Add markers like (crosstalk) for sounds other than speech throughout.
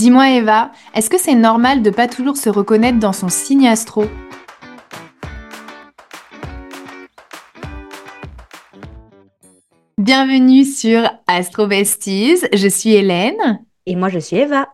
Dis-moi Eva, est-ce que c'est normal de pas toujours se reconnaître dans son signe astro? Bienvenue sur Astro Besties, je suis Hélène. Et moi, je suis Eva.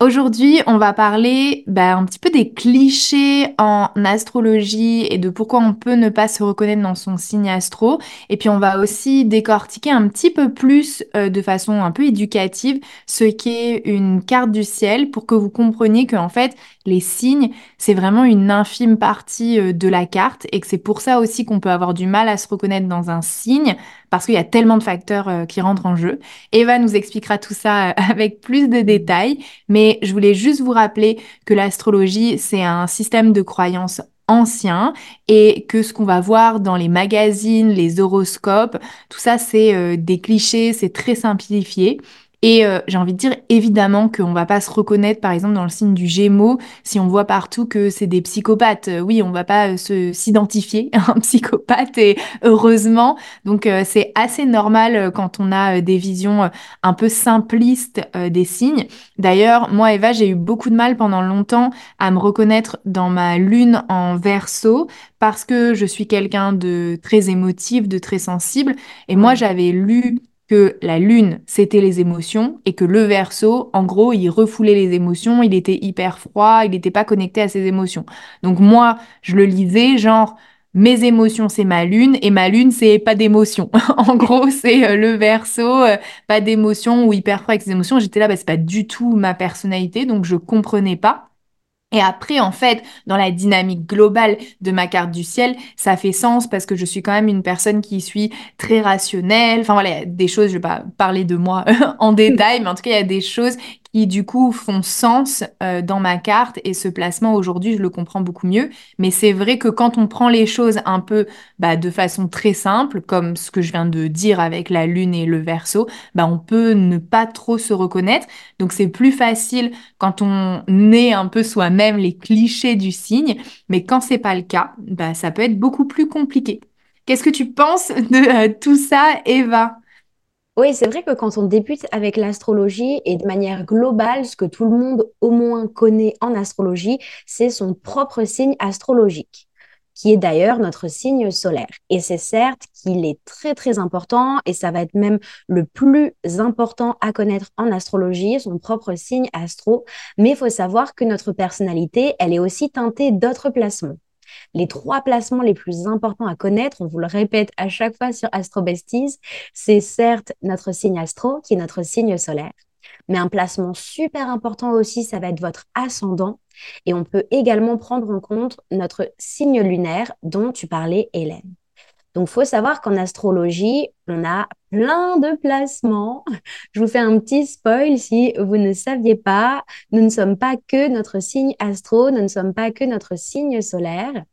Aujourd'hui, on va parler bah, un petit peu des clichés en astrologie et de pourquoi on peut ne pas se reconnaître dans son signe astro. Et puis, on va aussi décortiquer un petit peu plus euh, de façon un peu éducative ce qu'est une carte du ciel pour que vous compreniez que en fait, les signes, c'est vraiment une infime partie euh, de la carte et que c'est pour ça aussi qu'on peut avoir du mal à se reconnaître dans un signe parce qu'il y a tellement de facteurs euh, qui rentrent en jeu. Eva nous expliquera tout ça (laughs) avec plus de détails, mais je voulais juste vous rappeler que l'astrologie, c'est un système de croyances ancien et que ce qu'on va voir dans les magazines, les horoscopes, tout ça c'est euh, des clichés, c'est très simplifié. Et euh, j'ai envie de dire évidemment qu'on va pas se reconnaître par exemple dans le signe du Gémeaux si on voit partout que c'est des psychopathes. Euh, oui, on va pas euh, se s'identifier (laughs) à un psychopathe et heureusement. Donc c'est assez normal quand on a des visions un peu simplistes des signes. D'ailleurs, moi Eva, j'ai eu beaucoup de mal pendant longtemps à me reconnaître dans ma lune en Verseau parce que je suis quelqu'un de très émotif, de très sensible et moi j'avais lu que la lune, c'était les émotions et que le verso, en gros, il refoulait les émotions, il était hyper froid, il n'était pas connecté à ses émotions. Donc moi, je le lisais genre mes émotions, c'est ma lune et ma lune, c'est pas d'émotions. (laughs) en gros, c'est euh, le verso, euh, pas d'émotions ou hyper froid avec ses émotions. J'étais là, bah, c'est pas du tout ma personnalité, donc je comprenais pas. Et après, en fait, dans la dynamique globale de ma carte du ciel, ça fait sens parce que je suis quand même une personne qui suis très rationnelle. Enfin voilà, il y a des choses, je vais pas parler de moi (laughs) en détail, mais en tout cas, il y a des choses qui du coup font sens euh, dans ma carte et ce placement aujourd'hui, je le comprends beaucoup mieux. Mais c'est vrai que quand on prend les choses un peu bah, de façon très simple, comme ce que je viens de dire avec la lune et le verso, bah, on peut ne pas trop se reconnaître. Donc c'est plus facile quand on est un peu soi-même les clichés du signe, mais quand c'est pas le cas, bah, ça peut être beaucoup plus compliqué. Qu'est-ce que tu penses de euh, tout ça, Eva? Oui, c'est vrai que quand on débute avec l'astrologie et de manière globale, ce que tout le monde au moins connaît en astrologie, c'est son propre signe astrologique, qui est d'ailleurs notre signe solaire. Et c'est certes qu'il est très très important et ça va être même le plus important à connaître en astrologie, son propre signe astro, mais il faut savoir que notre personnalité, elle est aussi teintée d'autres placements. Les trois placements les plus importants à connaître, on vous le répète à chaque fois sur Astro Besties, c'est certes notre signe astro, qui est notre signe solaire, mais un placement super important aussi, ça va être votre ascendant. Et on peut également prendre en compte notre signe lunaire dont tu parlais, Hélène. Donc, faut savoir qu'en astrologie, on a plein de placements. (laughs) Je vous fais un petit spoil si vous ne saviez pas. Nous ne sommes pas que notre signe astro, nous ne sommes pas que notre signe solaire.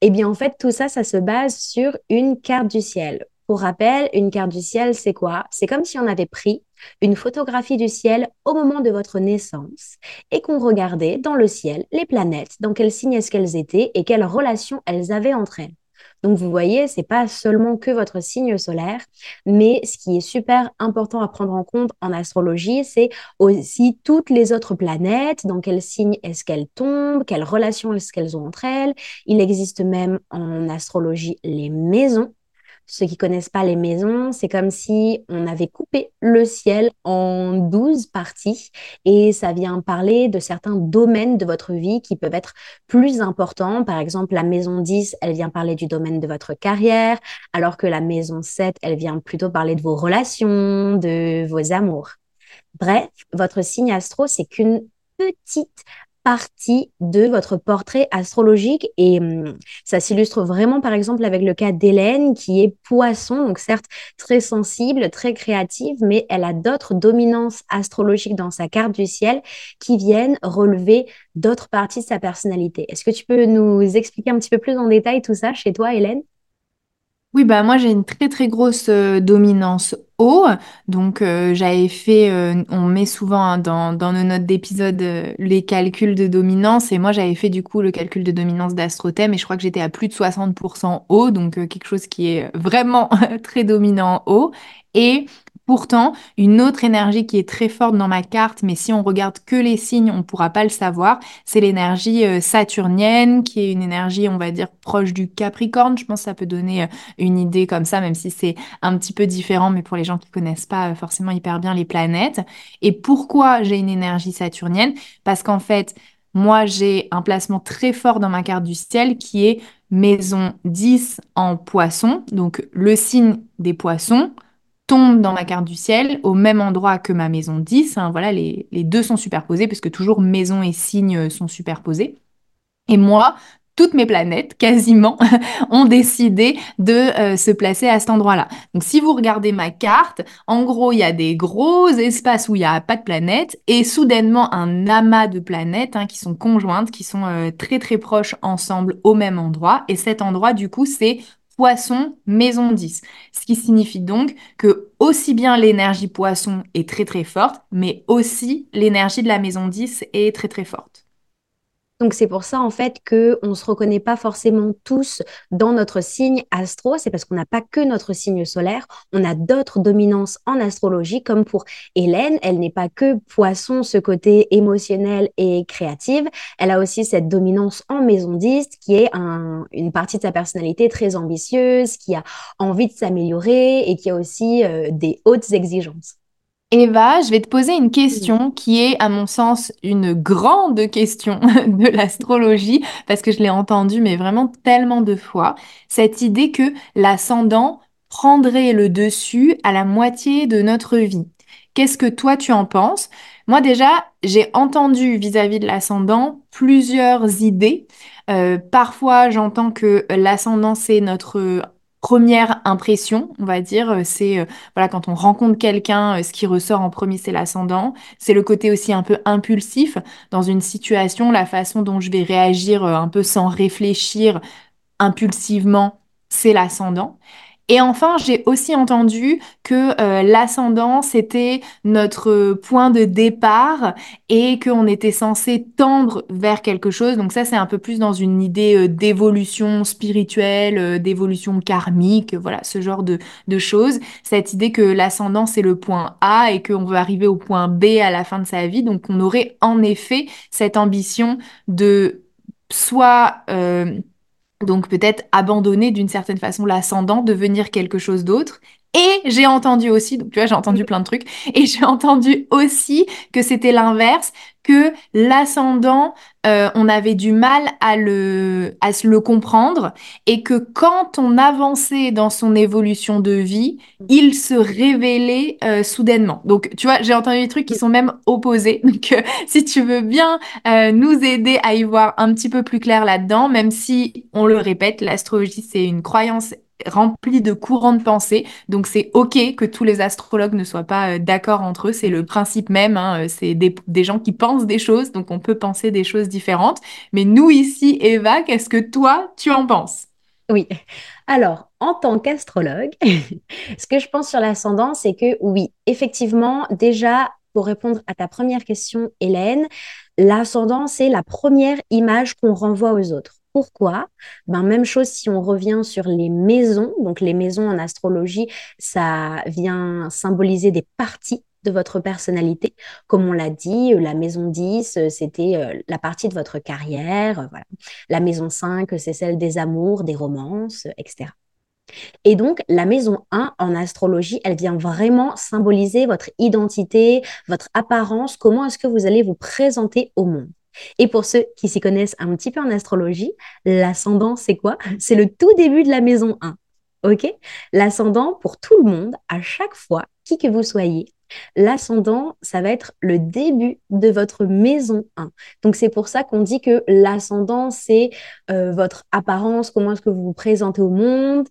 Eh bien, en fait, tout ça, ça se base sur une carte du ciel. Pour rappel, une carte du ciel, c'est quoi? C'est comme si on avait pris une photographie du ciel au moment de votre naissance et qu'on regardait dans le ciel les planètes, dans quel signe est-ce qu'elles étaient et quelles relations elles avaient entre elles. Donc, vous voyez, c'est pas seulement que votre signe solaire, mais ce qui est super important à prendre en compte en astrologie, c'est aussi toutes les autres planètes, dans quel signe est-ce qu'elles tombent, quelles relations est-ce qu'elles ont entre elles. Il existe même en astrologie les maisons. Ceux qui connaissent pas les maisons, c'est comme si on avait coupé le ciel en 12 parties et ça vient parler de certains domaines de votre vie qui peuvent être plus importants. Par exemple, la maison 10, elle vient parler du domaine de votre carrière, alors que la maison 7, elle vient plutôt parler de vos relations, de vos amours. Bref, votre signe astro, c'est qu'une petite partie de votre portrait astrologique et hum, ça s'illustre vraiment par exemple avec le cas d'Hélène qui est poisson, donc certes très sensible, très créative, mais elle a d'autres dominances astrologiques dans sa carte du ciel qui viennent relever d'autres parties de sa personnalité. Est-ce que tu peux nous expliquer un petit peu plus en détail tout ça chez toi, Hélène? Oui, bah moi j'ai une très très grosse euh, dominance eau. Donc euh, j'avais fait, euh, on met souvent hein, dans, dans nos notes d'épisode les calculs de dominance et moi j'avais fait du coup le calcul de dominance d'Astrothème et je crois que j'étais à plus de 60% eau, donc quelque chose qui est vraiment (laughs) très dominant eau. Et Pourtant, une autre énergie qui est très forte dans ma carte, mais si on regarde que les signes, on ne pourra pas le savoir, c'est l'énergie euh, saturnienne, qui est une énergie, on va dire, proche du Capricorne. Je pense que ça peut donner euh, une idée comme ça, même si c'est un petit peu différent, mais pour les gens qui connaissent pas euh, forcément hyper bien les planètes. Et pourquoi j'ai une énergie saturnienne? Parce qu'en fait, moi, j'ai un placement très fort dans ma carte du ciel qui est maison 10 en poisson, donc le signe des poissons tombe dans ma carte du ciel au même endroit que ma maison 10. Hein, voilà, les, deux sont superposés puisque toujours maison et signe sont superposés. Et moi, toutes mes planètes, quasiment, (laughs) ont décidé de euh, se placer à cet endroit-là. Donc si vous regardez ma carte, en gros, il y a des gros espaces où il n'y a pas de planètes et soudainement un amas de planètes hein, qui sont conjointes, qui sont euh, très très proches ensemble au même endroit. Et cet endroit, du coup, c'est Poisson, maison 10. Ce qui signifie donc que aussi bien l'énergie poisson est très très forte, mais aussi l'énergie de la maison 10 est très très forte. Donc c'est pour ça en fait que on se reconnaît pas forcément tous dans notre signe astro, c'est parce qu'on n'a pas que notre signe solaire, on a d'autres dominances en astrologie comme pour Hélène, elle n'est pas que poisson ce côté émotionnel et créative, elle a aussi cette dominance en maison 10 qui est une partie de sa personnalité très ambitieuse, qui a envie de s'améliorer et qui a aussi euh, des hautes exigences. Eva, je vais te poser une question qui est, à mon sens, une grande question (laughs) de l'astrologie, parce que je l'ai entendue, mais vraiment tellement de fois. Cette idée que l'ascendant prendrait le dessus à la moitié de notre vie. Qu'est-ce que toi tu en penses? Moi déjà, j'ai entendu vis-à-vis de l'ascendant plusieurs idées. Euh, parfois, j'entends que l'ascendant, c'est notre première impression, on va dire. Euh, c'est euh, voilà quand on rencontre quelqu'un, euh, ce qui ressort en premier, c'est l'ascendant. C'est le côté aussi un peu impulsif dans une situation, la façon dont je vais réagir un peu sans réfléchir impulsivement, c'est l'ascendant. Et enfin, j'ai aussi entendu que euh, l'ascendant, notre point de départ et qu'on était censé tendre vers quelque chose. Donc ça, c'est un peu plus dans une idée euh, d'évolution spirituelle, euh, d'évolution karmique, voilà, ce genre de, choses. Cette idée que l'ascendant, c'est le point A et qu'on veut arriver au point B à la fin de sa vie. Donc on aurait en effet cette ambition de soit donc peut-être abandonner d'une certaine façon l'ascendant, devenir quelque chose d'autre. Et j'ai entendu aussi, donc tu vois, j'ai entendu plein de trucs, et j'ai entendu aussi que c'était l'inverse, que l'ascendant, euh, on avait du mal à le, à se le comprendre et que quand on avançait dans son évolution de vie, il se révélait euh, soudainement. Donc, tu vois, j'ai entendu des trucs qui sont même opposés. (laughs) Donc, euh, si tu veux bien nous aider à y voir un petit peu plus clair là-dedans, même si, on le répète, l'astrologie, c'est une croyance rempli de courants de pensée. Donc c'est ok que tous les astrologues ne soient pas euh, d'accord entre eux. C'est le principe même. Hein, euh, c'est des, gens qui pensent des choses, donc on peut penser des choses différentes. Mais nous ici, Eva, qu'est-ce que toi, tu en penses? Oui. Alors, en tant qu'astrologue, (laughs) ce que je pense sur l'ascendant, c'est que oui, effectivement, déjà, pour répondre à ta première question, Hélène, l'ascendant, c'est la première image qu'on renvoie aux autres. Pourquoi? Ben, Même chose si on revient sur les maisons. Donc les maisons en astrologie, ça vient symboliser des parties de votre personnalité. Comme on l'a dit, la maison 10, c'était euh, la partie de votre carrière. La maison 5, c'est celle des amours, des romances, etc. Et donc, la maison 1 en astrologie, elle vient vraiment symboliser votre identité, votre apparence, comment est-ce que vous allez vous présenter au monde? Et pour ceux qui s'y connaissent un petit peu en astrologie, l'ascendant, c'est quoi? (laughs) C'est le tout début de la maison 1. OK? L'ascendant, pour tout le monde, à chaque fois, qui que vous soyez, l'ascendant, ça va être le début de votre maison 1. Donc c'est pour ça qu'on dit que l'ascendant, c'est euh, votre apparence, comment est-ce que vous vous présentez au monde.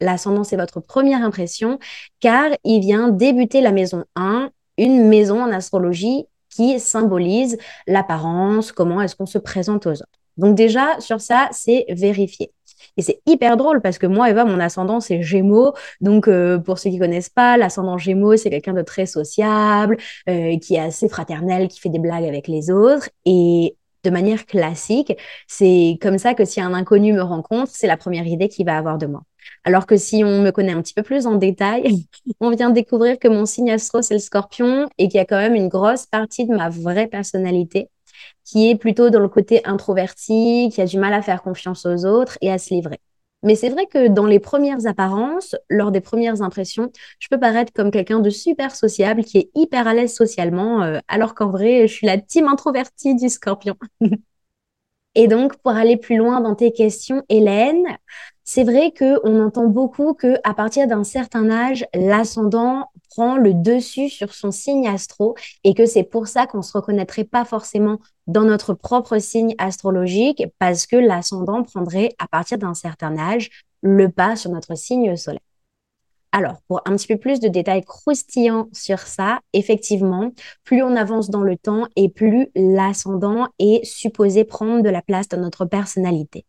L'ascendant, c'est votre première impression, car il vient débuter la maison 1, une maison en astrologie qui symbolise l'apparence, comment est-ce qu'on se présente aux autres. Donc déjà, sur ça, c'est vérifié. Et c'est hyper drôle parce que moi, Eva, mon ascendant, c'est Gémeaux. Donc, euh, pour ceux qui connaissent pas, l'ascendant Gémeaux, c'est quelqu'un de très sociable, euh, qui est assez fraternel, qui fait des blagues avec les autres. Et de manière classique, c'est comme ça que si un inconnu me rencontre, c'est la première idée qu'il va avoir de moi. Alors que si on me connaît un petit peu plus en détail, (laughs) on vient découvrir que mon signe astro, c'est le scorpion et qu'il y a quand même une grosse partie de ma vraie personnalité qui est plutôt dans le côté introverti, qui a du mal à faire confiance aux autres et à se livrer. Mais c'est vrai que dans les premières apparences, lors des premières impressions, je peux paraître comme quelqu'un de super sociable, qui est hyper à l'aise socialement, euh, alors qu'en vrai, je suis la team introvertie du scorpion. (laughs) Et donc, pour aller plus loin dans tes questions, Hélène, c'est vrai qu'on entend beaucoup qu'à partir d'un certain âge, l'ascendant prend le dessus sur son signe astro et que c'est pour ça qu'on ne se reconnaîtrait pas forcément dans notre propre signe astrologique parce que l'ascendant prendrait à partir d'un certain âge le pas sur notre signe solaire. Alors, pour un petit peu plus de détails croustillants sur ça, effectivement, plus on avance dans le temps et plus l'ascendant est supposé prendre de la place dans notre personnalité.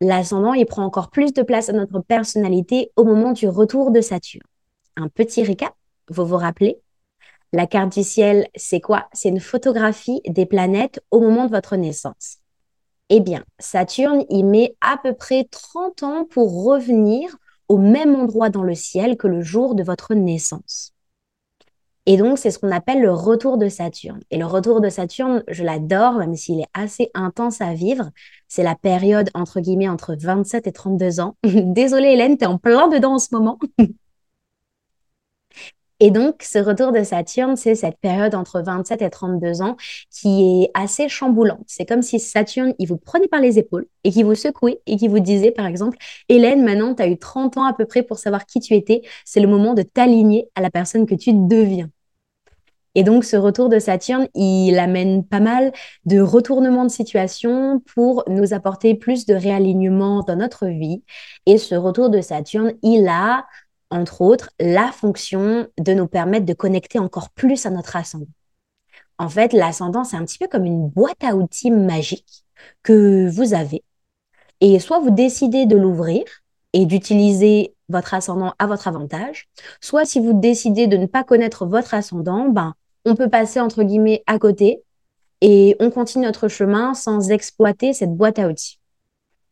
L'ascendant, il prend encore plus de place dans notre personnalité au moment du retour de Saturne. Un petit récap, vous vous rappelez? La carte du ciel, c'est quoi? C'est une photographie des planètes au moment de votre naissance. Eh bien, Saturne, il met à peu près 30 ans pour revenir au même endroit dans le ciel que le jour de votre naissance. Et donc, c'est ce qu'on appelle le retour de Saturne. Et le retour de Saturne, je l'adore, même s'il est assez intense à vivre. C'est la période, entre guillemets, entre 27 et 32 ans. (laughs) Désolée, Hélène, tu es en plein dedans en ce moment. (laughs) Et donc, ce retour de Saturne, c'est cette période entre 27 et 32 ans qui est assez chamboulante. C'est comme si Saturne, il vous prenait par les épaules et qui vous secouait et qui vous disait, par exemple, Hélène, maintenant, tu as eu 30 ans à peu près pour savoir qui tu étais. C'est le moment de t'aligner à la personne que tu deviens. Et donc, ce retour de Saturne, il amène pas mal de retournements de situation pour nous apporter plus de réalignement dans notre vie. Et ce retour de Saturne, il a entre autres, la fonction de nous permettre de connecter encore plus à notre ascendant. En fait, l'ascendant, c'est un petit peu comme une boîte à outils magique que vous avez. Et soit vous décidez de l'ouvrir et d'utiliser votre ascendant à votre avantage, soit si vous décidez de ne pas connaître votre ascendant, ben, on peut passer entre guillemets à côté et on continue notre chemin sans exploiter cette boîte à outils.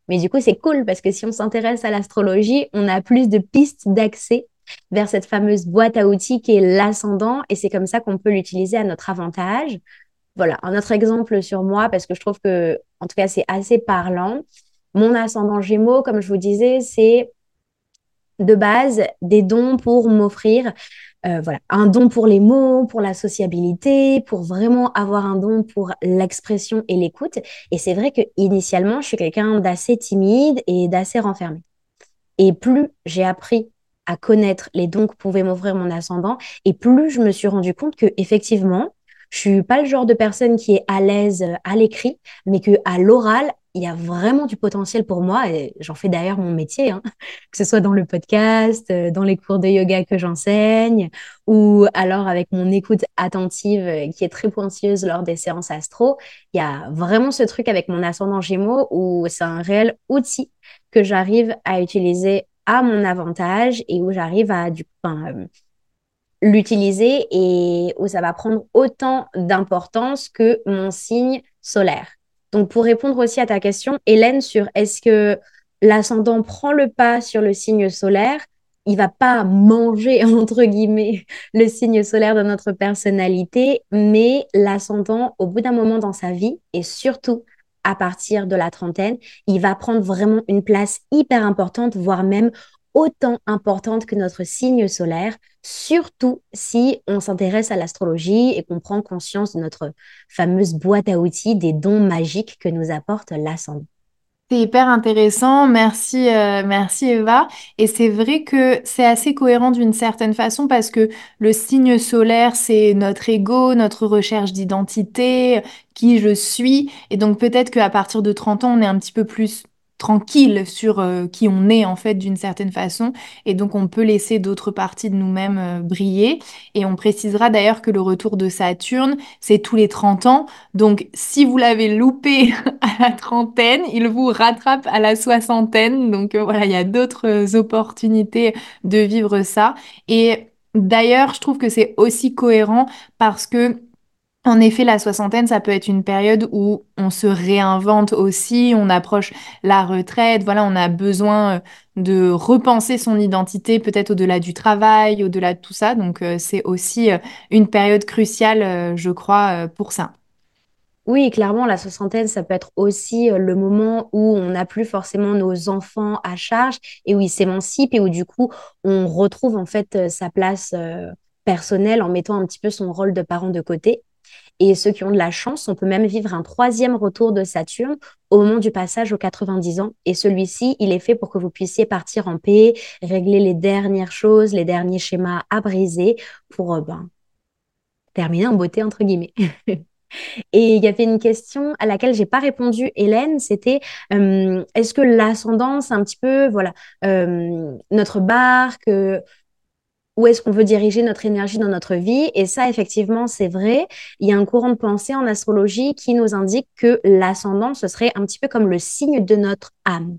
Mais du coup, c'est cool parce que si on s'intéresse à l'astrologie, on a plus de pistes d'accès vers cette fameuse boîte à outils qui est l'ascendant et c'est comme ça qu'on peut l'utiliser à notre avantage. Voilà, un autre exemple sur moi parce que je trouve que, en tout cas, c'est assez parlant. Mon ascendant Gémeaux, comme je vous disais, c'est de base des dons pour m'offrir euh, voilà, un don pour les mots, pour la sociabilité, pour vraiment avoir un don pour l'expression et l'écoute. Et c'est vrai que initialement, je suis quelqu'un d'assez timide et d'assez renfermé. Et plus j'ai appris à connaître les dons que pouvait m'offrir mon ascendant, et plus je me suis rendu compte que effectivement, je suis pas le genre de personne qui est à l'aise à l'écrit, mais que à l'oral, il y a vraiment du potentiel pour moi et j'en fais d'ailleurs mon métier, hein, (laughs) que ce soit dans le podcast, euh, dans les cours de yoga que j'enseigne ou alors avec mon écoute attentive euh, qui est très pointilleuse lors des séances astro. Il y a vraiment ce truc avec mon ascendant gémeaux où c'est un réel outil que j'arrive à utiliser à mon avantage et où j'arrive à euh, l'utiliser et où ça va prendre autant d'importance que mon signe solaire. Donc, pour répondre aussi à ta question, Hélène, sur est-ce que l'ascendant prend le pas sur le signe solaire, il va pas manger, (laughs) entre guillemets, le signe solaire de notre personnalité, mais l'ascendant, au bout d'un moment dans sa vie, et surtout à partir de la trentaine, il va prendre vraiment une place hyper importante, voire même autant importante que notre signe solaire, surtout si on s'intéresse à l'astrologie et qu'on prend conscience de notre fameuse boîte à outils des dons magiques que nous apporte l'ascendant. C'est hyper intéressant, merci, euh, merci Eva. Et c'est vrai que c'est assez cohérent d'une certaine façon parce que le signe solaire, c'est notre ego, notre recherche d'identité, qui je suis. Et donc peut-être qu'à partir de 30 ans, on est un petit peu plus tranquille sur euh, qui on est en fait d'une certaine façon. Et donc on peut laisser d'autres parties de nous-mêmes euh, briller. Et on précisera d'ailleurs que le retour de Saturne c'est tous les 30 ans. Donc si vous l'avez loupé (laughs) à la trentaine il vous rattrape à la soixantaine. Donc euh, voilà il y a d'autres opportunités de vivre ça. Et d'ailleurs je trouve que c'est aussi cohérent parce que En effet, la soixantaine, ça peut être une période où on se réinvente aussi, on approche la retraite, voilà, on a besoin euh, de repenser son identité, peut-être au-delà du travail, au-delà de tout ça. Donc, euh, c'est aussi euh, une période cruciale, je crois, pour ça. Oui, clairement, la soixantaine, ça peut être aussi le moment où on n'a plus forcément nos enfants à charge et où ils s'émancipent et où du coup, on retrouve en fait sa place personnelle en mettant un petit peu son rôle de parent de côté. Et ceux qui ont de la chance, on peut même vivre un troisième retour de Saturne au moment du passage aux 90 ans. Et celui-ci, il est fait pour que vous puissiez partir en paix, régler les dernières choses, les derniers schémas à briser pour euh, ben, terminer en beauté, entre guillemets. (laughs) Et il y avait une question à laquelle j'ai pas répondu, Hélène, c'était euh, est-ce que l'ascendance, un petit peu, voilà, euh, notre barque, où est-ce qu'on veut diriger notre énergie dans notre vie? Et ça, effectivement, c'est vrai. Il y a un courant de pensée en astrologie qui nous indique que l'ascendant, ce serait un petit peu comme le signe de notre âme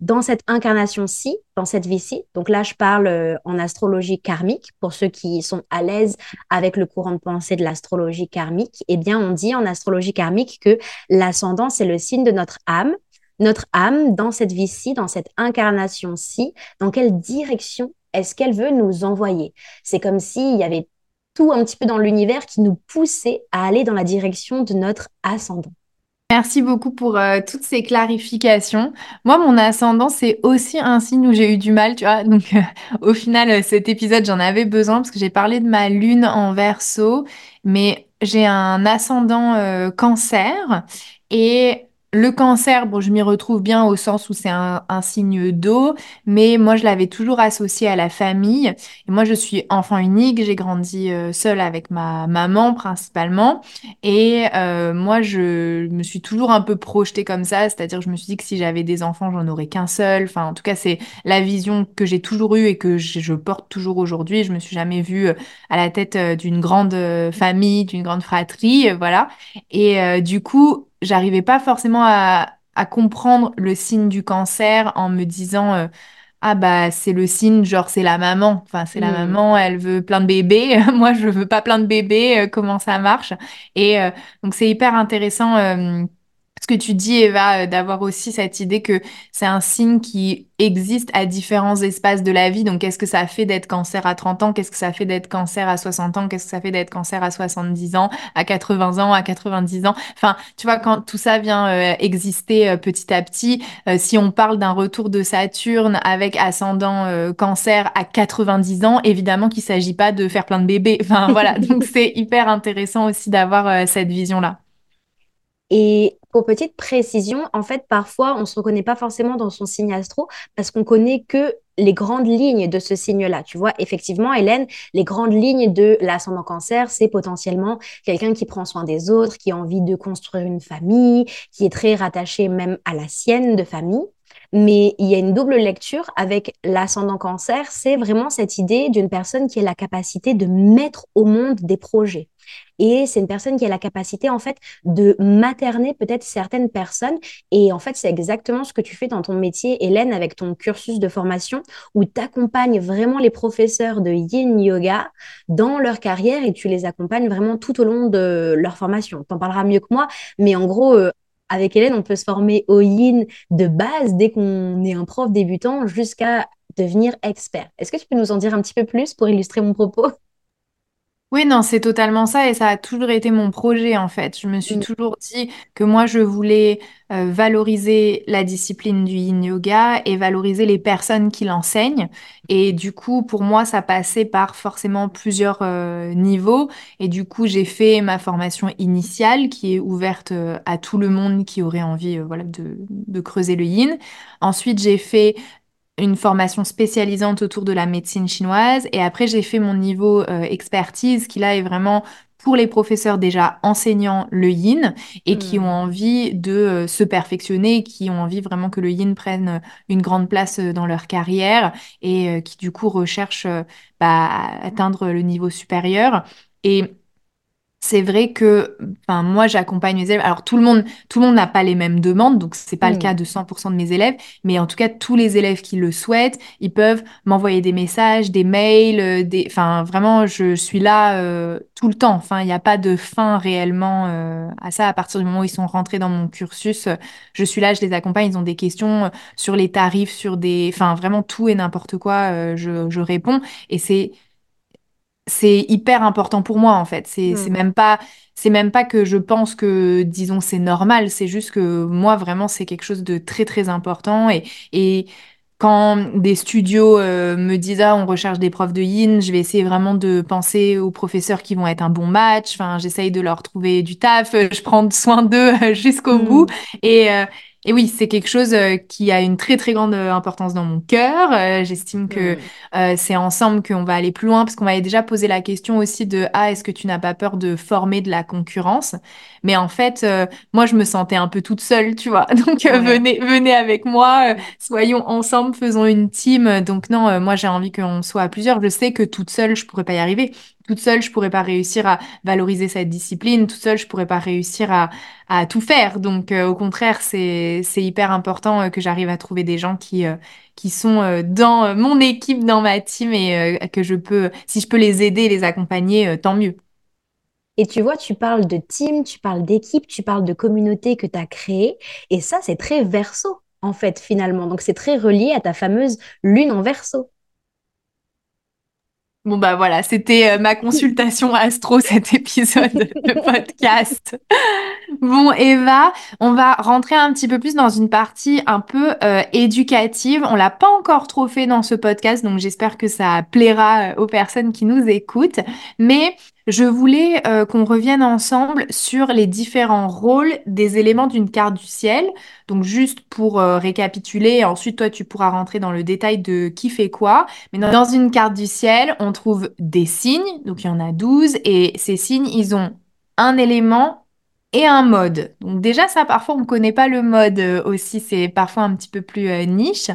dans cette incarnation-ci, dans cette vie-ci, donc là je parle euh, en astrologie karmique, pour ceux qui sont à l'aise avec le courant de pensée de l'astrologie karmique, eh bien on dit en astrologie karmique que l'ascendant c'est le signe de notre âme. Notre âme, dans cette vie-ci, dans cette incarnation-ci, dans quelle direction est-ce qu'elle veut nous envoyer? C'est comme s'il y avait tout un petit peu dans l'univers qui nous poussait à aller dans la direction de notre ascendant. Merci beaucoup pour euh, toutes ces clarifications. Moi, mon ascendant, c'est aussi un signe où j'ai eu du mal, tu vois. (laughs) Donc, euh, au final, euh, cet épisode, j'en avais besoin parce que j'ai parlé de ma lune en verso, mais j'ai un ascendant cancer et le cancer, bon, je m'y retrouve bien au sens où c'est un, signe d'eau, mais moi, je l'avais toujours associé à la famille. Et moi, je suis enfant unique, j'ai grandi seule avec ma maman principalement. Et euh, moi, je me suis toujours un peu projetée comme ça, c'est-à-dire je me suis dit que si j'avais des enfants, j'en aurais qu'un seul. Enfin, en tout cas, c'est la vision que j'ai toujours eue et que je, porte toujours aujourd'hui. Je me suis jamais vue euh, à la tête euh, d'une grande euh, famille, d'une grande fratrie, euh, voilà. Et euh, du coup, j'arrivais pas forcément à, à comprendre le signe du cancer en me disant euh, ah bah c'est le signe, genre c'est la maman. Enfin, c'est la Hmm. maman, elle veut plein de bébés. (laughs) Moi, je veux pas plein de bébés. euh, comment ça marche? Et euh, donc c'est hyper intéressant ce que tu dis, Eva, euh, d'avoir aussi cette idée que c'est un signe qui existe à différents espaces de la vie. Donc, qu'est-ce que ça fait d'être cancer à 30 ans? Qu'est-ce que ça fait d'être cancer à 60 ans? Qu'est-ce que ça fait d'être cancer à 70 ans, à 80 ans, à 90 ans? Enfin, tu vois, quand tout ça vient euh, exister euh, petit à petit, euh, si on parle d'un retour de Saturne avec ascendant cancer à 90 ans, évidemment qu'il s'agit pas de faire plein de bébés. Enfin, voilà. (laughs) Donc, c'est hyper intéressant aussi d'avoir cette vision-là. Et pour petite précision, en fait, parfois, on ne se reconnaît pas forcément dans son signe astro parce qu'on connaît que les grandes lignes de ce signe-là. Tu vois, effectivement, Hélène, les grandes lignes de l'ascendant cancer, c'est potentiellement quelqu'un qui prend soin des autres, qui a envie de construire une famille, qui est très rattaché même à la sienne de famille. Mais il y a une double lecture avec l'ascendant cancer, c'est vraiment cette idée d'une personne qui a la capacité de mettre au monde des projets. Et c'est une personne qui a la capacité, en fait, de materner peut-être certaines personnes. Et en fait, c'est exactement ce que tu fais dans ton métier, Hélène, avec ton cursus de formation, où tu accompagnes vraiment les professeurs de yin yoga dans leur carrière et tu les accompagnes vraiment tout au long de leur formation. Tu en parleras mieux que moi, mais en gros, euh, avec Hélène, on peut se former au yin de base dès qu'on est un prof débutant jusqu'à devenir expert. Est-ce que tu peux nous en dire un petit peu plus pour illustrer mon propos? Oui, non, c'est totalement ça et ça a toujours été mon projet en fait. Je me suis Mm, toujours dit que moi je voulais euh, valoriser la discipline du yin yoga et valoriser les personnes qui l'enseignent. Et du coup, pour moi, ça passait par forcément plusieurs euh, niveaux. Et du coup, j'ai fait ma formation initiale qui est ouverte euh, à tout le monde qui aurait envie euh, voilà, de, de creuser le yin. Ensuite, j'ai fait une formation spécialisante autour de la médecine chinoise. Et après, j'ai fait mon niveau euh, expertise qui là est vraiment pour les professeurs déjà enseignant le yin et qui ont mm. envie de euh, se perfectionner, qui ont envie vraiment que le yin prenne euh, une grande place euh, dans leur carrière et euh, qui du coup recherchent bah, atteindre le niveau supérieur. Et c'est vrai que enfin, moi, j'accompagne mes élèves. Alors, tout le monde, tout le monde n'a pas les mêmes demandes, donc c'est pas le cas Hmm. de 100% de mes élèves, mais en tout cas, tous les élèves qui le souhaitent, ils peuvent m'envoyer des messages, des mails, euh, des... Enfin, vraiment, je suis là euh, tout le temps. Enfin, il n'y a pas de fin réellement euh, à ça. À partir du moment où ils sont rentrés dans mon cursus, euh, je suis là, je les accompagne. Ils ont des questions sur les tarifs, sur des... Enfin, vraiment tout et n'importe quoi, euh, je, je réponds. Et c'est c'est hyper important pour moi en fait. C'est Hmm. même pas c'est même pas que je pense que disons c'est normal, c'est juste que moi vraiment c'est quelque chose de très très important et et quand des studios euh, me disent ah on recherche des profs de yin, je vais essayer vraiment de penser aux professeurs qui vont être un bon match. Enfin, j'essaye de leur trouver du taf, je prends soin d'eux (laughs) jusqu'au bout Hmm. et euh, et oui, c'est quelque chose euh, qui a une très très grande euh, importance dans mon cœur. Euh, j'estime que euh, c'est ensemble qu'on va aller plus loin parce qu'on m'avait déjà posé la question aussi de ah est-ce que tu n'as pas peur de former de la concurrence? Mais en fait euh, moi je me sentais un peu toute seule tu vois (laughs) donc euh, Ouais. venez venez avec moi soyons ensemble faisons une team donc non moi j'ai envie qu'on soit à plusieurs je sais que toute seule je pourrais pas y arriver toute seule je pourrais pas réussir à valoriser cette discipline toute seule je pourrais pas réussir à à tout faire donc euh, au contraire c'est hyper important euh, que j'arrive à trouver des gens qui euh, qui sont dans mon équipe, dans ma team et que je peux, si je peux les aider, les accompagner, tant mieux. Et tu vois, tu parles de team, tu parles d'équipe, tu parles de communauté que tu as créée. Et ça, c'est très verso, en fait, finalement. Donc, c'est très relié à ta fameuse lune en verso. Bon bah voilà, c'était euh, ma consultation (laughs) astro, cet épisode de podcast. Bon, Eva, on va rentrer un petit peu plus dans une partie un peu euh, éducative. On l'a pas encore trop fait dans ce podcast, donc j'espère que ça plaira euh, aux personnes qui nous écoutent. Mais je voulais euh, qu'on revienne ensemble sur les différents rôles des éléments d'une carte du ciel. Donc juste pour euh, récapituler, ensuite toi tu pourras rentrer dans le détail de qui fait quoi. Mais dans une carte du ciel, on trouve des signes, donc il y en a 12, et ces signes, ils ont un élément et un mode. Donc déjà, ça, parfois, on ne connaît pas le mode euh, aussi, c'est parfois un petit peu plus niche.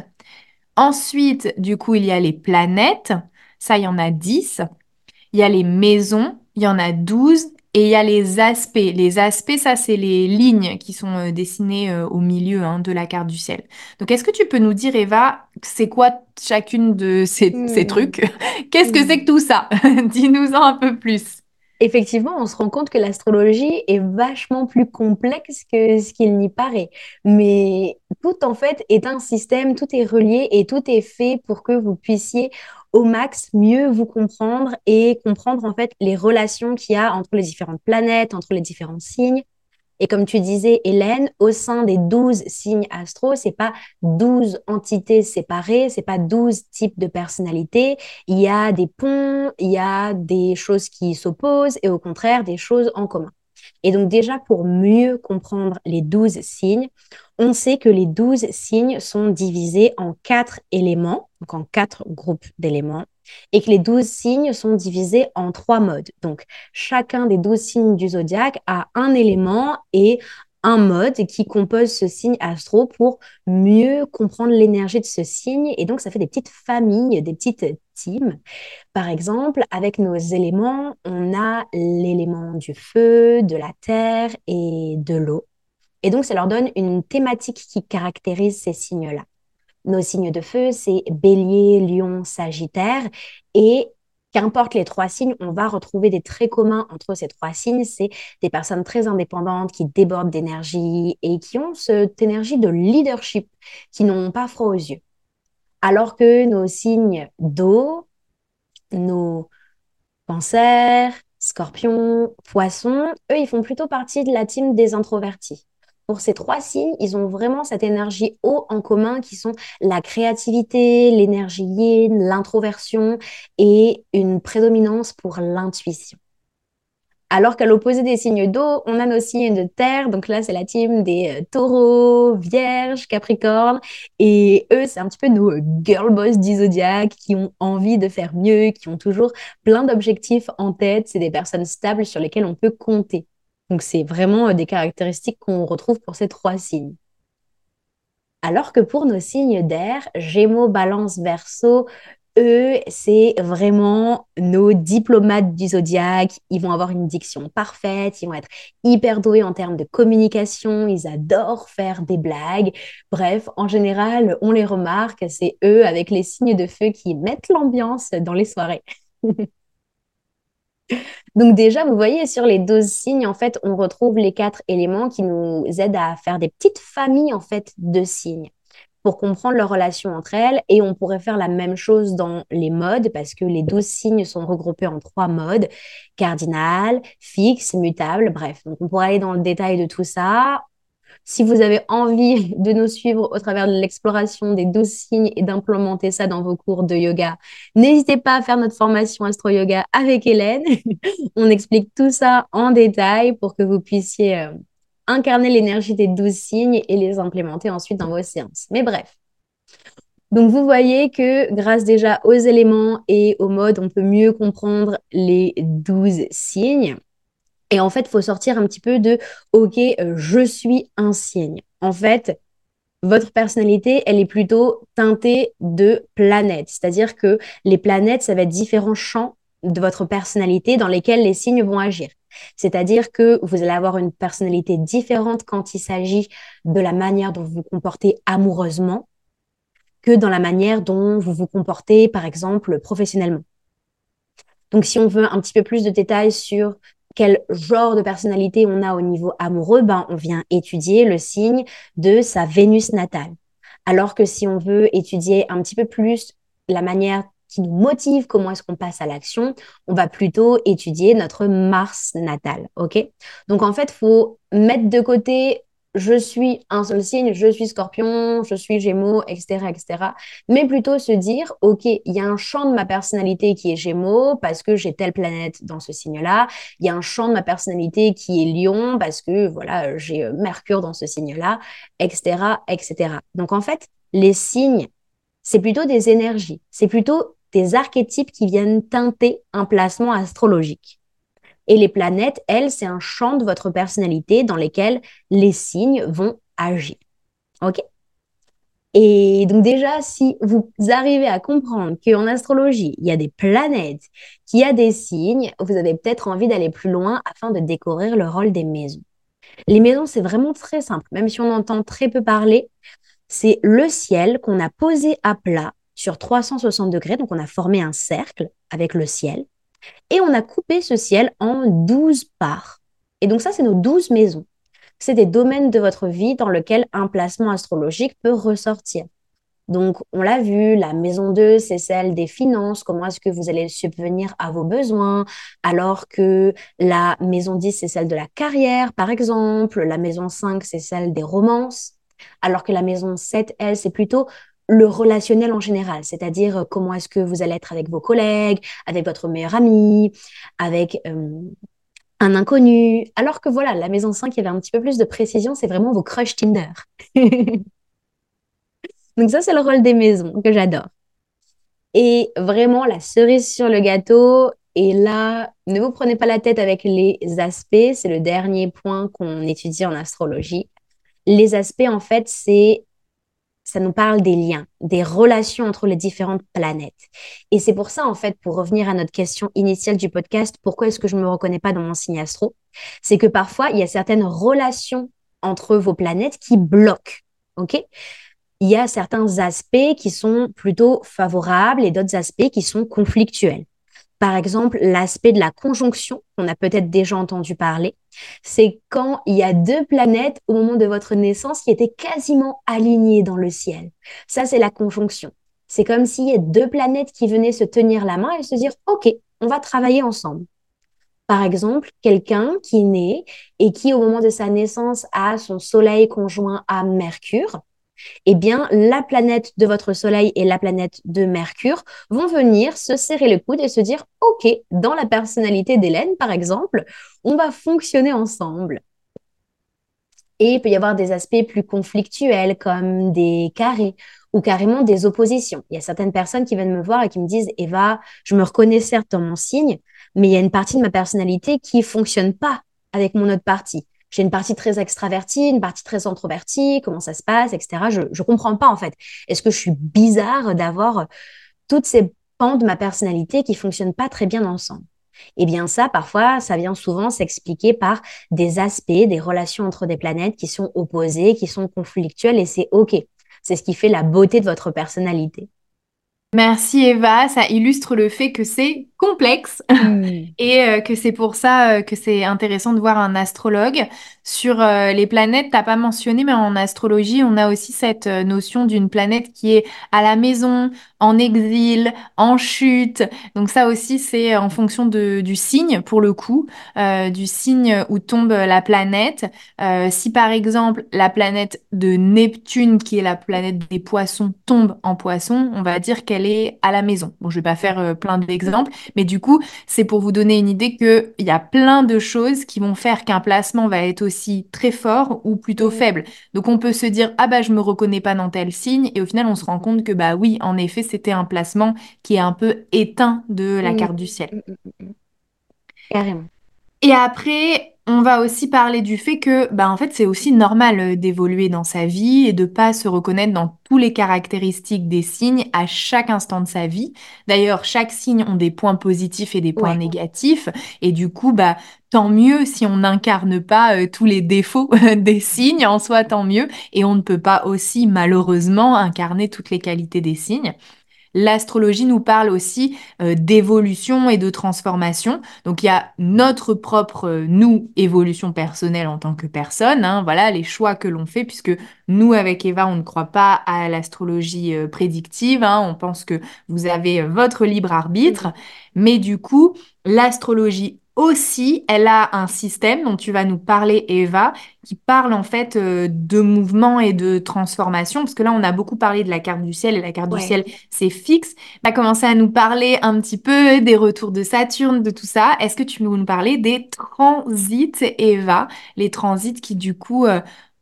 Ensuite, du coup, il y a les planètes, ça, il y en a 10. Il y a les maisons, il y en a 12. Et il y a les aspects. Les aspects, ça, c'est les lignes qui sont euh, dessinées euh, au milieu hein, de la carte du ciel. Donc, est-ce que tu peux nous dire, Eva, c'est quoi chacune de ces, ces Hmm. trucs? (laughs) Qu'est-ce que c'est que Hmm. tout ça? (laughs) Dis-nous-en un peu plus. Effectivement, on se rend compte que l'astrologie est vachement plus complexe que ce qu'il n'y paraît. Mais tout, en fait, est un système, tout est relié et tout est fait pour que vous puissiez au max mieux vous comprendre et comprendre, en fait, les relations qu'il y a entre les différentes planètes, entre les différents signes Et comme tu disais, Hélène, au sein des 12 signes astro, c'est pas 12 entités séparées, c'est pas 12 types de personnalités. Il y a des ponts, il y a des choses qui s'opposent et au contraire des choses en commun. Et donc déjà, pour mieux comprendre les 12 signes, on sait que les 12 signes sont divisés en quatre éléments, donc en quatre groupes d'éléments, et que les 12 signes sont divisés en trois modes. Donc chacun des 12 signes du zodiaque a un élément et un mode qui compose ce signe astro pour mieux comprendre l'énergie de ce signe. Et donc, ça fait des petites familles, des petites teams. Par exemple, avec nos éléments, on a l'élément du feu, de la terre et de l'eau. Et donc, ça leur donne une thématique qui caractérise ces signes-là. Nos signes de feu, c'est bélier, lion, sagittaire. Et qu'importe les trois signes, on va retrouver des traits communs entre ces trois signes. C'est des personnes très indépendantes qui débordent d'énergie et qui ont cette énergie de leadership, qui n'ont pas froid aux yeux. Alors que nos signes d'eau, nos Cancer, Scorpion, Poisson, eux, ils font plutôt partie de la team des introvertis. Pour ces trois signes, ils ont vraiment cette énergie haut en commun qui sont la créativité, l'énergie yin, l'introversion et une prédominance pour l'intuition. Alors qu'à l'opposé des signes d'eau, on a nos signes de terre. Donc là, c'est la team des euh, taureaux, vierges, capricornes. Et eux, c'est un petit peu nos euh, girl boss du zodiaque qui ont envie de faire mieux, qui ont toujours plein d'objectifs en tête. C'est des personnes stables sur lesquelles on peut compter. Donc c'est vraiment euh, des caractéristiques qu'on retrouve pour ces trois signes. Alors que pour nos signes d'air, Gémeaux, Balance, Verseau, eux, c'est vraiment nos diplomates du zodiaque. Ils vont avoir une diction parfaite, ils vont être hyper doués en termes de communication, ils adorent faire des blagues. Bref, en général, on les remarque, c'est eux avec les signes de feu qui mettent l'ambiance dans les soirées. (laughs) Donc déjà, vous voyez, sur les 12 signes, en fait, on retrouve les quatre éléments qui nous aident à faire des petites familles, en fait, de signes pour comprendre leurs relations entre elles. Et on pourrait faire la même chose dans les modes, parce que les 12 signes sont regroupés en trois modes, cardinal, fixe, mutable, bref. Donc on pourrait aller dans le détail de tout ça. Si vous avez envie de nous suivre au travers de l'exploration des 12 signes et d'implémenter ça dans vos cours de yoga, n'hésitez pas à faire notre formation Astro Yoga avec Hélène. (laughs) On explique tout ça en détail pour que vous puissiez euh, incarner l'énergie des 12 signes et les implémenter ensuite dans vos séances. Mais bref. Donc vous voyez que grâce déjà aux éléments et aux modes, on peut mieux comprendre les 12 signes. Et en fait, il faut sortir un petit peu de OK, euh, je suis un signe. En fait, votre personnalité, elle est plutôt teintée de planètes. C'est-à-dire que les planètes, ça va être différents champs de votre personnalité dans lesquels les signes vont agir. C'est-à-dire que vous allez avoir une personnalité différente quand il s'agit de la manière dont vous vous comportez amoureusement que dans la manière dont vous vous comportez, par exemple, professionnellement. Donc, si on veut un petit peu plus de détails sur quel genre de personnalité on a au niveau amoureux, ben, on vient étudier le signe de sa Vénus natale. Alors que si on veut étudier un petit peu plus la manière qui nous motive, comment est-ce qu'on passe à l'action, on va plutôt étudier notre Mars natal. OK? Donc en fait, faut mettre de côté je suis un seul signe, je suis scorpion, je suis gémeaux, etc., etc. Mais plutôt se dire, OK, il y a un champ de ma personnalité qui est gémeaux parce que j'ai telle planète dans ce signe-là. Il y a un champ de ma personnalité qui est lion parce que, voilà, j'ai euh, Mercure dans ce signe-là, etc., etc. Donc, en fait, les signes, c'est plutôt des énergies. C'est plutôt des archétypes qui viennent teinter un placement astrologique. Et les planètes, elles, c'est un champ de votre personnalité dans lequel les signes vont agir. OK? Et donc déjà, si vous arrivez à comprendre qu'en astrologie, il y a des planètes, qu'il y a des signes, vous avez peut-être envie d'aller plus loin afin de découvrir le rôle des maisons. Les maisons, c'est vraiment très simple, même si on entend très peu parler. C'est le ciel qu'on a posé à plat sur 360 degrés. Donc, on a formé un cercle avec le ciel et on a coupé ce ciel en 12 parts. Et donc, ça, c'est nos 12 maisons. C'est des domaines de votre vie dans lesquels un placement astrologique peut ressortir. Donc, on l'a vu, la maison 2, c'est celle des finances, comment est-ce que vous allez subvenir à vos besoins, alors que la maison 10, c'est celle de la carrière, par exemple, la maison 5, c'est celle des romances, alors que la maison 7, elle, c'est plutôt le relationnel en général, c'est-à-dire euh, comment est-ce que vous allez être avec vos collègues, avec votre meilleur ami, avec euh, un inconnu. Alors que voilà, la maison 5, il y avait un petit peu plus de précision, c'est vraiment vos crush Tinder. (laughs) Donc ça, c'est le rôle des maisons que j'adore. Et vraiment, la cerise sur le gâteau, et là, ne vous prenez pas la tête avec les aspects, c'est le dernier point qu'on étudie en astrologie. Les aspects, en fait, c'est ça nous parle des liens, des relations entre les différentes planètes. Et c'est pour ça, en fait, pour revenir à notre question initiale du podcast, pourquoi est-ce que je ne me reconnais pas dans mon signe astro? C'est que parfois, il y a certaines relations entre vos planètes qui bloquent. OK? Il y a certains aspects qui sont plutôt favorables et d'autres aspects qui sont conflictuels. Par exemple, l'aspect de la conjonction, on a peut-être déjà entendu parler, c'est quand il y a deux planètes au moment de votre naissance qui étaient quasiment alignées dans le ciel. Ça, c'est la conjonction. C'est comme s'il y a deux planètes qui venaient se tenir la main et se dire, OK, on va travailler ensemble. Par exemple, quelqu'un qui naît et qui, au moment de sa naissance, a son soleil conjoint à Mercure, eh bien, la planète de votre Soleil et la planète de Mercure vont venir se serrer le coude et se dire, OK, dans la personnalité d'Hélène, par exemple, on va fonctionner ensemble. Et il peut y avoir des aspects plus conflictuels comme des carrés ou carrément des oppositions. Il y a certaines personnes qui viennent me voir et qui me disent, Eva, je me reconnais certes dans mon signe, mais il y a une partie de ma personnalité qui fonctionne pas avec mon autre partie j'ai une partie très extravertie, une partie très introvertie, comment ça se passe, etc. Je ne comprends pas en fait. Est-ce que je suis bizarre d'avoir toutes ces pans de ma personnalité qui fonctionnent pas très bien ensemble? Eh bien ça, parfois, ça vient souvent s'expliquer par des aspects, des relations entre des planètes qui sont opposées, qui sont conflictuelles, et c'est OK. C'est ce qui fait la beauté de votre personnalité. Merci Eva, ça illustre le fait que c'est complexe Hmm. (laughs) et euh, que c'est pour ça euh, que c'est intéressant de voir un astrologue. Sur euh, les planètes, t'as pas mentionné, mais en astrologie, on a aussi cette notion d'une planète qui est à la maison, en exil, en chute. Donc ça aussi, c'est en fonction de, du signe, pour le coup, du signe où tombe la planète. Si par exemple la planète de Neptune, qui est la planète des poissons, tombe en poisson, on va dire qu'elle à la maison. Bon, je vais pas faire euh, plein d'exemples, mais du coup, c'est pour vous donner une idée qu'il y a plein de choses qui vont faire qu'un placement va être aussi très fort ou plutôt faible. Donc on peut se dire, ah bah je me reconnais pas dans tel signe, et au final on se rend compte que bah oui, en effet, c'était un placement qui est un peu éteint de la carte du ciel. mm, mm, mm. Carrément. Et après, on va aussi parler du fait que, bah, en fait, c'est aussi normal euh, d'évoluer dans sa vie et de pas se reconnaître dans tous les caractéristiques des signes à chaque instant de sa vie. D'ailleurs, chaque signe ont des points positifs et des points Ouais. négatifs. Et du coup, bah, tant mieux si on n'incarne pas euh, tous les défauts (laughs) des signes, en soi, tant mieux. Et on ne peut pas aussi, malheureusement, incarner toutes les qualités des signes. L'astrologie nous parle aussi euh, d'évolution et de transformation. Donc il y a notre propre, euh, nous, évolution personnelle en tant que personne. hein, voilà les choix que l'on fait, puisque nous, avec Eva, on ne croit pas à l'astrologie euh, prédictive. hein, on pense que vous avez votre libre arbitre. Mais du coup, l'astrologie aussi, elle a un système dont tu vas nous parler, Eva, qui parle en fait euh, de mouvement et de transformation. Parce que là, on a beaucoup parlé de la carte du ciel et la carte du ciel c'est fixe. Tu as commencé à nous parler un petit peu des retours de Saturne, de tout ça. Est-ce que tu veux nous parler des transits, Eva? Les transits qui, du coup, euh,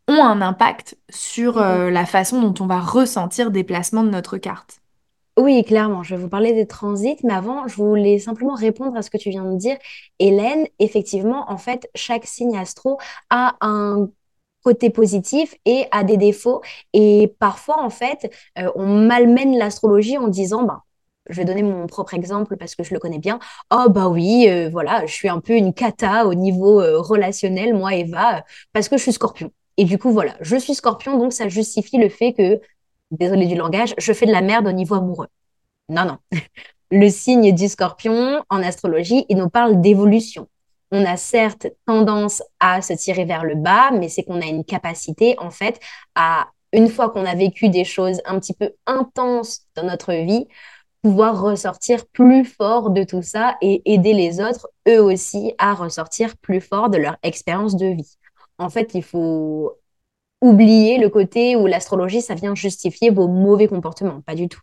ont un impact sur Mm. euh, la façon dont on va ressentir des placements de notre carte. Oui, clairement, je vais vous parler des transits, mais avant, je voulais simplement répondre à ce que tu viens de dire. Hélène, effectivement, en fait, chaque signe astro a un côté positif et a des défauts. Et parfois, en fait, euh, on malmène l'astrologie en disant, bah, je vais donner mon propre exemple parce que je le connais bien. Oh, bah oui, euh, voilà, je suis un peu une cata au niveau euh, relationnel, moi, Eva, parce que je suis scorpion. Et du coup, voilà, je suis scorpion, donc ça justifie le fait que, désolé du langage, je fais de la merde au niveau amoureux. Non, non. (laughs) Le signe du scorpion en astrologie, il nous parle d'évolution. On a certes tendance à se tirer vers le bas, mais c'est qu'on a une capacité, en fait, à, une fois qu'on a vécu des choses un petit peu intenses dans notre vie, pouvoir ressortir plus fort de tout ça et aider les autres, eux aussi, à ressortir plus fort de leur expérience de vie. En fait, il faut oublier le côté où l'astrologie, ça vient justifier vos mauvais comportements. Pas du tout.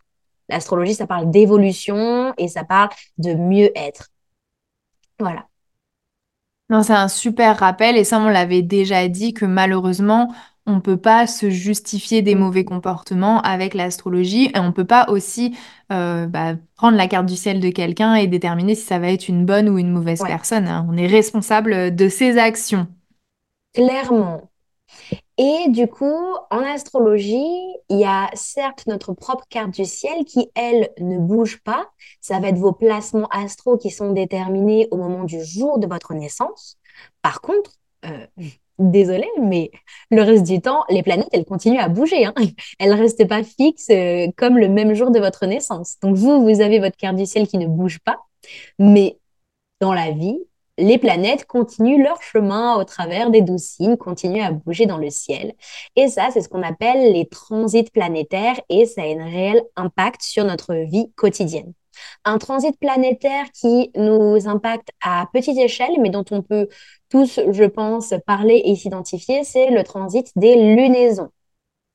L'astrologie, ça parle d'évolution et ça parle de mieux être. Voilà. Non, c'est un super rappel et ça, on l'avait déjà dit que malheureusement, on ne peut pas se justifier des Mm. mauvais comportements avec l'astrologie et on ne peut pas aussi euh, bah, prendre la carte du ciel de quelqu'un et déterminer si ça va être une bonne ou une mauvaise Ouais, personne. hein. On est responsable de ses actions. clairement. Et du coup, en astrologie, il y a certes notre propre carte du ciel qui, elle, ne bouge pas. Ça va être vos placements astro qui sont déterminés au moment du jour de votre naissance. Par contre, euh, désolée, mais le reste du temps, les planètes, elles continuent à bouger. Hein. (laughs) Elles ne restent pas fixes euh, comme le même jour de votre naissance. Donc vous, vous avez votre carte du ciel qui ne bouge pas, mais dans la vie, les planètes continuent leur chemin au travers des douze signes, continuent à bouger dans le ciel. Et ça, c'est ce qu'on appelle les transits planétaires et ça a un réel impact sur notre vie quotidienne. Un transit planétaire qui nous impacte à petite échelle, mais dont on peut tous, je pense, parler et s'identifier, c'est le transit des lunaisons.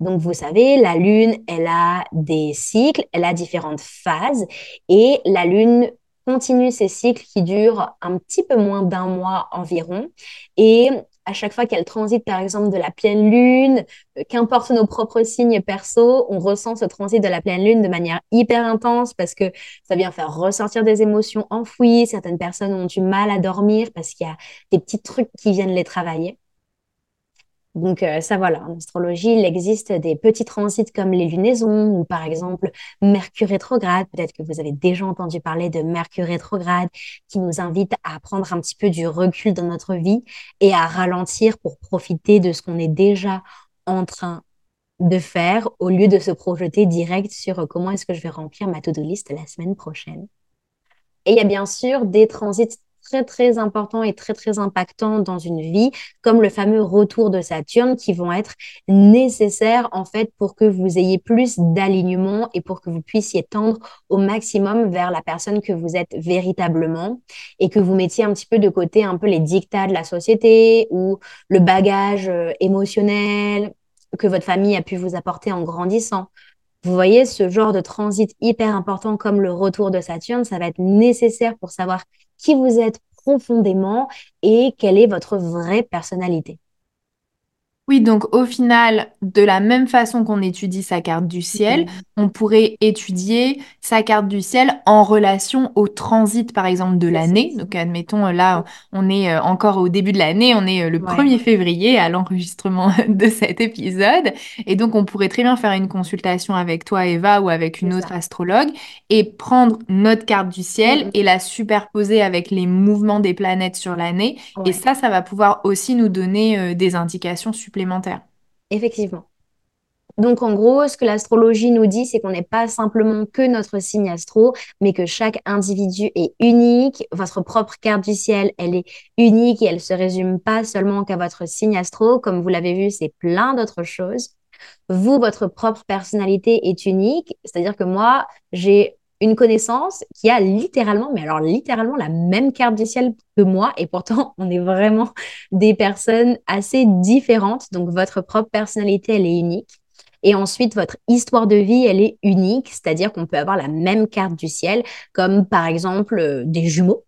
Donc, vous savez, la Lune, elle a des cycles, elle a différentes phases et la Lune continue ces cycles qui durent un petit peu moins d'un mois environ. Et à chaque fois qu'elle transite, par exemple, de la pleine Lune, euh, qu'importe nos propres signes perso, on ressent ce transit de la pleine Lune de manière hyper intense parce que ça vient faire ressortir des émotions enfouies. Certaines personnes ont du mal à dormir parce qu'il y a des petits trucs qui viennent les travailler. Donc euh, ça voilà, en astrologie, il existe des petits transits comme les lunaisons ou par exemple Mercure rétrograde. Peut-être que vous avez déjà entendu parler de Mercure rétrograde qui nous invite à prendre un petit peu du recul dans notre vie et à ralentir pour profiter de ce qu'on est déjà en train de faire au lieu de se projeter direct sur euh, comment est-ce que je vais remplir ma to-do list la semaine prochaine. Et il y a bien sûr des transits très, très importants et très, très impactants dans une vie, comme le fameux retour de Saturne, qui vont être nécessaires, en fait, pour que vous ayez plus d'alignement et pour que vous puissiez tendre au maximum vers la personne que vous êtes véritablement et que vous mettiez un petit peu de côté un peu les dictats de la société ou le bagage euh, émotionnel que votre famille a pu vous apporter en grandissant. Vous voyez, ce genre de transit hyper important comme le retour de Saturne, ça va être nécessaire pour savoir qui vous êtes profondément et quelle est votre vraie personnalité. Oui, donc au final, de la même façon qu'on étudie sa carte du ciel, on pourrait étudier sa carte du ciel en relation au transit, par exemple, de l'année. Donc, admettons, là, on est euh, encore au début de l'année, on est euh, le 1er février à l'enregistrement (laughs) de cet épisode. Et donc, on pourrait très bien faire une consultation avec toi, Eva, ou avec une autre astrologue et prendre notre carte du ciel et la superposer avec les mouvements des planètes sur l'année. Et ça, ça va pouvoir aussi nous donner euh, des indications Effectivement. Donc, en gros, ce que l'astrologie nous dit, c'est qu'on n'est pas simplement que notre signe astro, mais que chaque individu est unique. Votre propre carte du ciel, elle est unique et elle se résume pas seulement qu'à votre signe astro. Comme vous l'avez vu, c'est plein d'autres choses. Vous, votre propre personnalité est unique. C'est-à-dire que moi, j'ai une connaissance qui a littéralement, mais alors littéralement la même carte du ciel que moi, et pourtant (laughs) on est vraiment des personnes assez différentes. Donc votre propre personnalité, elle est unique. Et ensuite, votre histoire de vie, elle est unique, c'est-à-dire qu'on peut avoir la même carte du ciel, comme par exemple euh, des jumeaux,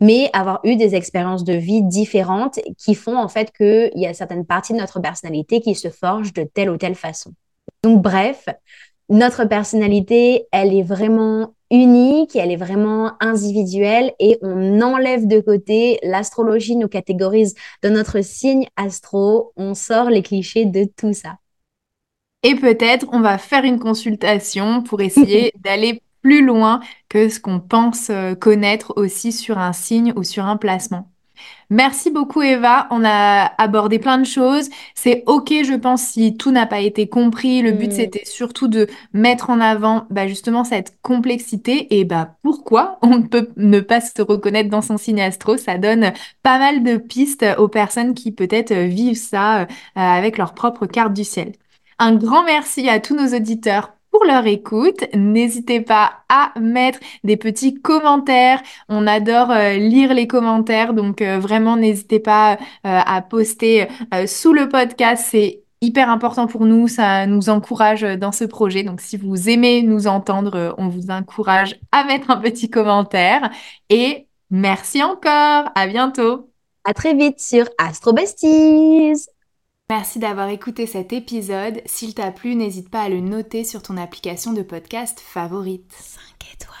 mais avoir eu des expériences de vie différentes qui font en fait qu'il y a certaines parties de notre personnalité qui se forgent de telle ou telle façon. Donc bref, notre personnalité, elle est vraiment unique, elle est vraiment individuelle et on enlève de côté l'astrologie nous catégorise dans notre signe astro, on sort les clichés de tout ça. Et peut-être on va faire une consultation pour essayer (laughs) d'aller plus loin que ce qu'on pense euh, connaître aussi sur un signe ou sur un placement. Merci beaucoup Eva, on a abordé plein de choses. C'est ok je pense si tout n'a pas été compris. Le but mm. c'était surtout de mettre en avant bah, justement cette complexité et bah pourquoi on peut ne pas se reconnaître dans son signe astro. Ça donne pas mal de pistes aux personnes qui peut-être vivent ça euh, avec leur propre carte du ciel. Un grand merci à tous nos auditeurs pour leur écoute. N'hésitez pas à mettre des petits commentaires. On adore euh, lire les commentaires, donc euh, vraiment n'hésitez pas euh, à poster sous le podcast. C'est hyper important pour nous, ça nous encourage dans ce projet. Donc si vous aimez nous entendre, on vous encourage à mettre un petit commentaire. Et merci encore, à bientôt. À très vite sur Astro Besties. Merci d'avoir écouté cet épisode. S'il t'a plu, n'hésite pas à le noter sur ton application de podcast favorite. 5 étoiles.